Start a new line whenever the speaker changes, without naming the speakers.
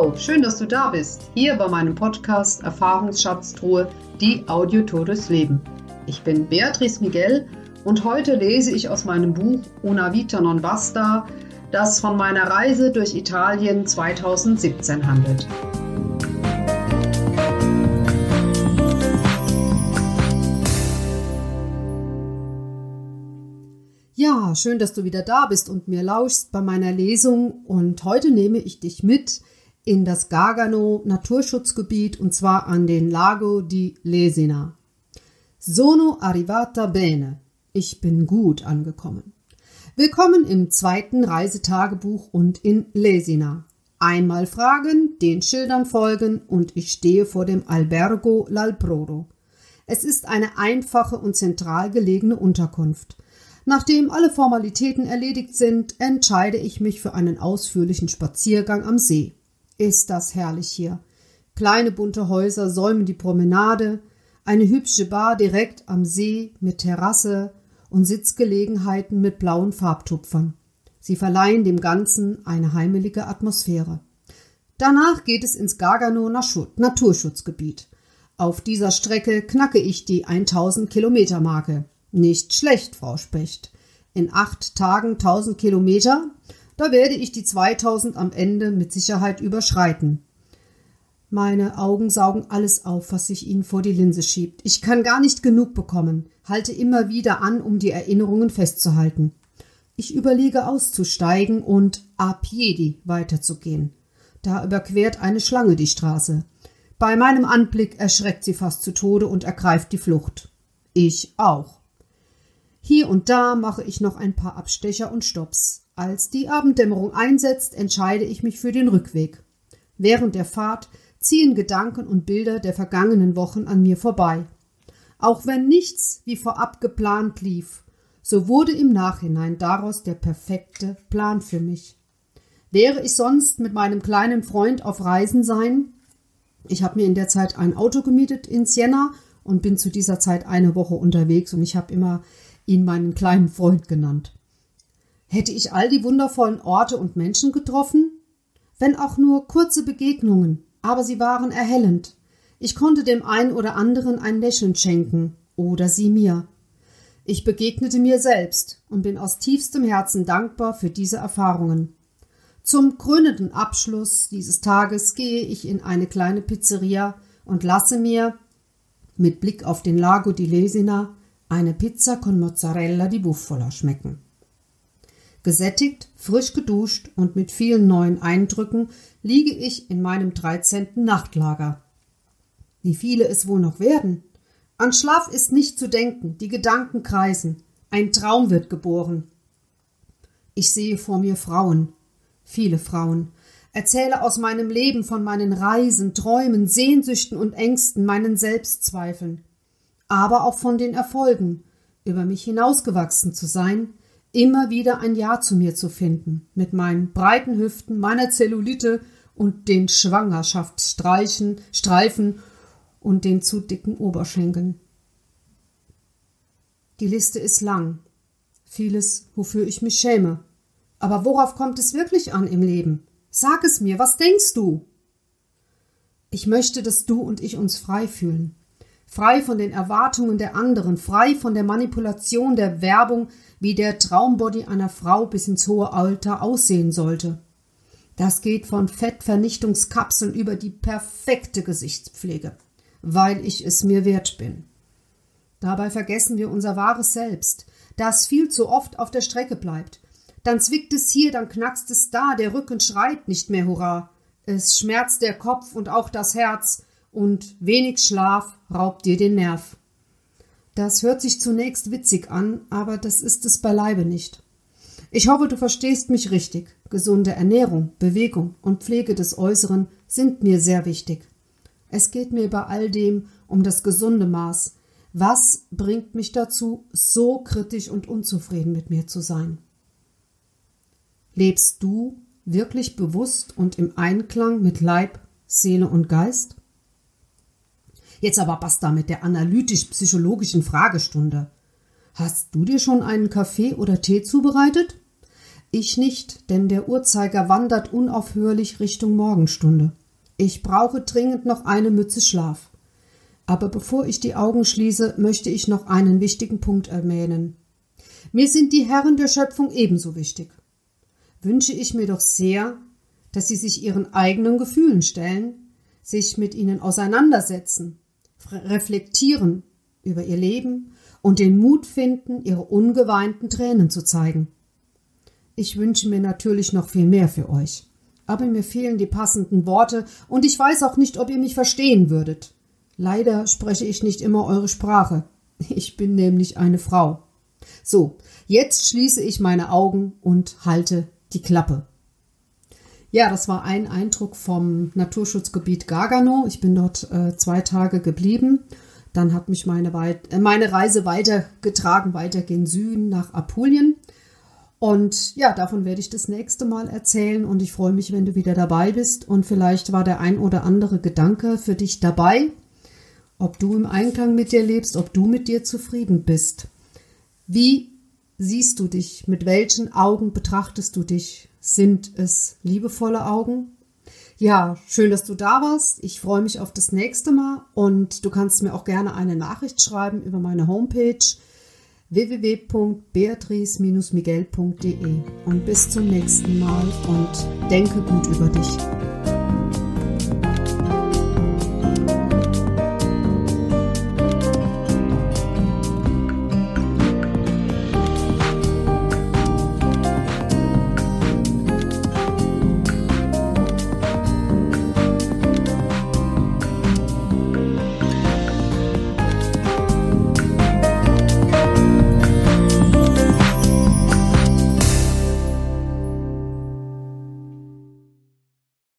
Wow, schön, dass du da bist. Hier bei meinem Podcast Erfahrungsschatztruhe, die Audiotour durchs Leben. Ich bin Beatrice Miguel und heute lese ich aus meinem Buch Una Vita non basta, das von meiner Reise durch Italien 2017 handelt. Ja, schön, dass du wieder da bist und mir lauschst bei meiner Lesung. Und heute nehme ich dich mit in das Gargano Naturschutzgebiet und zwar an den Lago di Lesina. Sono arrivata bene. Ich bin gut angekommen. Willkommen im zweiten Reisetagebuch und in Lesina. Einmal fragen, den Schildern folgen und ich stehe vor dem Albergo L'Alproro. Es ist eine einfache und zentral gelegene Unterkunft. Nachdem alle Formalitäten erledigt sind, entscheide ich mich für einen ausführlichen Spaziergang am See. Ist das herrlich hier. Kleine bunte Häuser säumen die Promenade, eine hübsche Bar direkt am See mit Terrasse und Sitzgelegenheiten mit blauen Farbtupfern. Sie verleihen dem Ganzen eine heimelige Atmosphäre. Danach geht es ins Gargano Naturschutzgebiet. Auf dieser Strecke knacke ich die 1000 Kilometer Marke. Nicht schlecht, Frau Specht. In acht Tagen 1000 Kilometer, da werde ich die 2000 am Ende mit Sicherheit überschreiten. Meine Augen saugen alles auf, was sich ihnen vor die Linse schiebt. Ich kann gar nicht genug bekommen, halte immer wieder an, um die Erinnerungen festzuhalten. Ich überlege auszusteigen und a piedi weiterzugehen. Da überquert eine Schlange die Straße. Bei meinem Anblick erschreckt sie fast zu Tode und ergreift die Flucht. Ich auch. Hier und da mache ich noch ein paar Abstecher und Stops. Als die Abenddämmerung einsetzt, entscheide ich mich für den Rückweg. Während der Fahrt ziehen Gedanken und Bilder der vergangenen Wochen an mir vorbei. Auch wenn nichts wie vorab geplant lief, so wurde im Nachhinein daraus der perfekte Plan für mich. Wäre ich sonst mit meinem kleinen Freund auf Reisen sein? Ich habe mir in der Zeit ein Auto gemietet in Siena und bin zu dieser Zeit eine Woche unterwegs und ich habe immer ihn meinen kleinen Freund genannt. Hätte ich all die wundervollen Orte und Menschen getroffen? Wenn auch nur kurze Begegnungen, aber sie waren erhellend. Ich konnte dem einen oder anderen ein Lächeln schenken, oder sie mir. Ich begegnete mir selbst und bin aus tiefstem Herzen dankbar für diese Erfahrungen. Zum krönenden Abschluss dieses Tages gehe ich in eine kleine Pizzeria und lasse mir, mit Blick auf den Lago di Lesina, eine Pizza con Mozzarella di Bufala schmecken. Gesättigt, frisch geduscht und mit vielen neuen Eindrücken liege ich in meinem dreizehnten Nachtlager. Wie viele es wohl noch werden? An Schlaf ist nicht zu denken, die Gedanken kreisen, ein Traum wird geboren. Ich sehe vor mir Frauen, viele Frauen, erzähle aus meinem Leben von meinen Reisen, Träumen, Sehnsüchten und Ängsten, meinen Selbstzweifeln aber auch von den Erfolgen, über mich hinausgewachsen zu sein, immer wieder ein Ja zu mir zu finden, mit meinen breiten Hüften, meiner Zellulite und den Schwangerschaftsstreichen, Streifen und den zu dicken Oberschenkeln. Die Liste ist lang, vieles, wofür ich mich schäme. Aber worauf kommt es wirklich an im Leben? Sag es mir, was denkst du? Ich möchte, dass du und ich uns frei fühlen, frei von den Erwartungen der anderen, frei von der Manipulation der Werbung, wie der Traumbody einer Frau bis ins hohe Alter aussehen sollte. Das geht von Fettvernichtungskapseln über die perfekte Gesichtspflege, weil ich es mir wert bin. Dabei vergessen wir unser wahres Selbst, das viel zu oft auf der Strecke bleibt. Dann zwickt es hier, dann knackst es da, der Rücken schreit nicht mehr Hurra. Es schmerzt der Kopf und auch das Herz, und wenig Schlaf raubt dir den Nerv. Das hört sich zunächst witzig an, aber das ist es beileibe nicht. Ich hoffe, du verstehst mich richtig. Gesunde Ernährung, Bewegung und Pflege des Äußeren sind mir sehr wichtig. Es geht mir bei all dem um das gesunde Maß. Was bringt mich dazu, so kritisch und unzufrieden mit mir zu sein? Lebst du wirklich bewusst und im Einklang mit Leib, Seele und Geist? Jetzt aber basta mit der analytisch-psychologischen Fragestunde. Hast du dir schon einen Kaffee oder Tee zubereitet? Ich nicht, denn der Uhrzeiger wandert unaufhörlich Richtung Morgenstunde. Ich brauche dringend noch eine Mütze Schlaf. Aber bevor ich die Augen schließe, möchte ich noch einen wichtigen Punkt erwähnen. Mir sind die Herren der Schöpfung ebenso wichtig. Wünsche ich mir doch sehr, dass sie sich ihren eigenen Gefühlen stellen, sich mit ihnen auseinandersetzen, reflektieren über ihr Leben und den Mut finden, ihre ungeweinten Tränen zu zeigen. Ich wünsche mir natürlich noch viel mehr für euch. Aber mir fehlen die passenden Worte und ich weiß auch nicht, ob ihr mich verstehen würdet. Leider spreche ich nicht immer eure Sprache. Ich bin nämlich eine Frau. So, jetzt schließe ich meine Augen und halte die Klappe. Ja, das war ein Eindruck vom Naturschutzgebiet Gargano. Ich bin dort äh, zwei Tage geblieben. Dann hat mich meine, Weit äh, meine Reise weitergetragen, weiter gen Süden nach Apulien. Und ja, davon werde ich das nächste Mal erzählen und ich freue mich, wenn du wieder dabei bist und vielleicht war der ein oder andere Gedanke für dich dabei, ob du im Einklang mit dir lebst, ob du mit dir zufrieden bist. Wie siehst du dich? Mit welchen Augen betrachtest du dich? Sind es liebevolle Augen? Ja, schön, dass du da warst. Ich freue mich auf das nächste Mal und du kannst mir auch gerne eine Nachricht schreiben über meine Homepage www.beatrice-miguel.de und bis zum nächsten Mal und denke gut über dich.